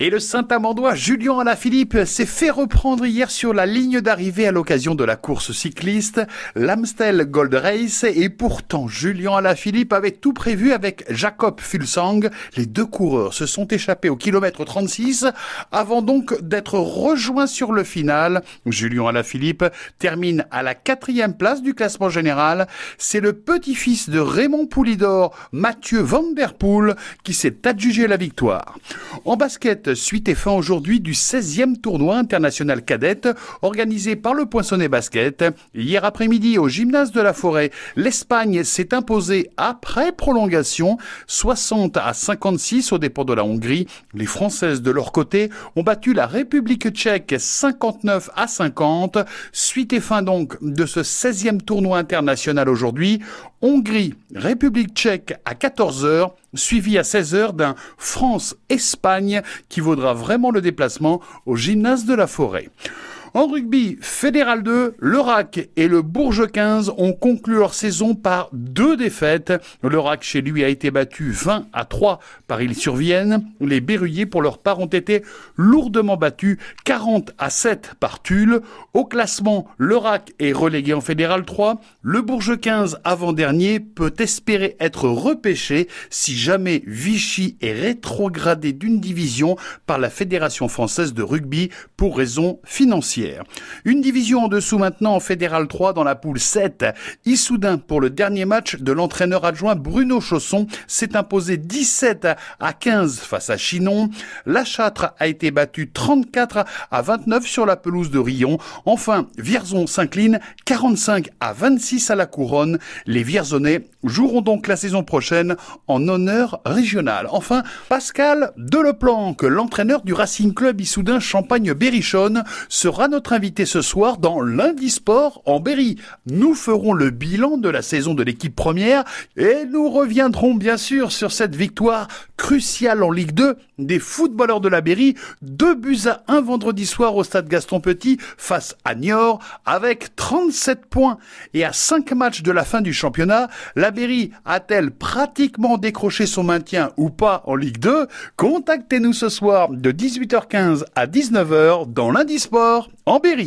Et le Saint-Amandois Julien Alaphilippe s'est fait reprendre hier sur la ligne d'arrivée à l'occasion de la course cycliste, l'Amstel Gold Race, et pourtant Julien Alaphilippe avait tout prévu avec Jacob Fulsang. Les deux coureurs se sont échappés au kilomètre 36 avant donc d'être rejoints sur le final. Julien Alaphilippe termine à la quatrième place du classement général. C'est le petit-fils de Raymond Poulidor, Mathieu Van Der Poel, qui s'est adjugé la victoire. En basket, suite et fin aujourd'hui du 16e tournoi international cadette organisé par le Poinçonnet Basket. Hier après-midi au gymnase de la Forêt, l'Espagne s'est imposée après prolongation 60 à 56 au départ de la Hongrie. Les Françaises de leur côté ont battu la République tchèque 59 à 50. Suite et fin donc de ce 16e tournoi international aujourd'hui. Hongrie, République tchèque à 14h, suivi à 16h d'un France-Espagne qui vaudra vraiment le déplacement au gymnase de la forêt. En rugby, Fédéral 2, le RAC et le Bourges 15 ont conclu leur saison par deux défaites. Le RAC chez lui a été battu 20 à 3 par Île-sur-Vienne. Les Berruyers pour leur part ont été lourdement battus 40 à 7 par Tulle. Au classement, le RAC est relégué en Fédéral 3. Le Bourges 15 avant-dernier peut espérer être repêché si jamais Vichy est rétrogradé d'une division par la Fédération française de rugby pour raisons financières. Une division en dessous maintenant en Fédéral 3 dans la poule 7. Issoudun pour le dernier match de l'entraîneur adjoint Bruno Chausson s'est imposé 17 à 15 face à Chinon. La Châtre a été battue 34 à 29 sur la pelouse de Rion. Enfin, Vierzon s'incline 45 à 26 à la Couronne. Les Vierzonais joueront donc la saison prochaine en honneur régional. Enfin, Pascal Deleplanque, l'entraîneur du Racing Club Issoudun Champagne-Berrichonne, sera notre invité ce soir dans lundi sport en Berry. Nous ferons le bilan de la saison de l'équipe première et nous reviendrons bien sûr sur cette victoire cruciale en Ligue 2 des footballeurs de la Berry. Deux buts à un vendredi soir au stade Gaston Petit face à Niort avec 37 points et à 5 matchs de la fin du championnat. La Berry a-t-elle pratiquement décroché son maintien ou pas en Ligue 2 Contactez-nous ce soir de 18h15 à 19h dans lundi sport en Berry.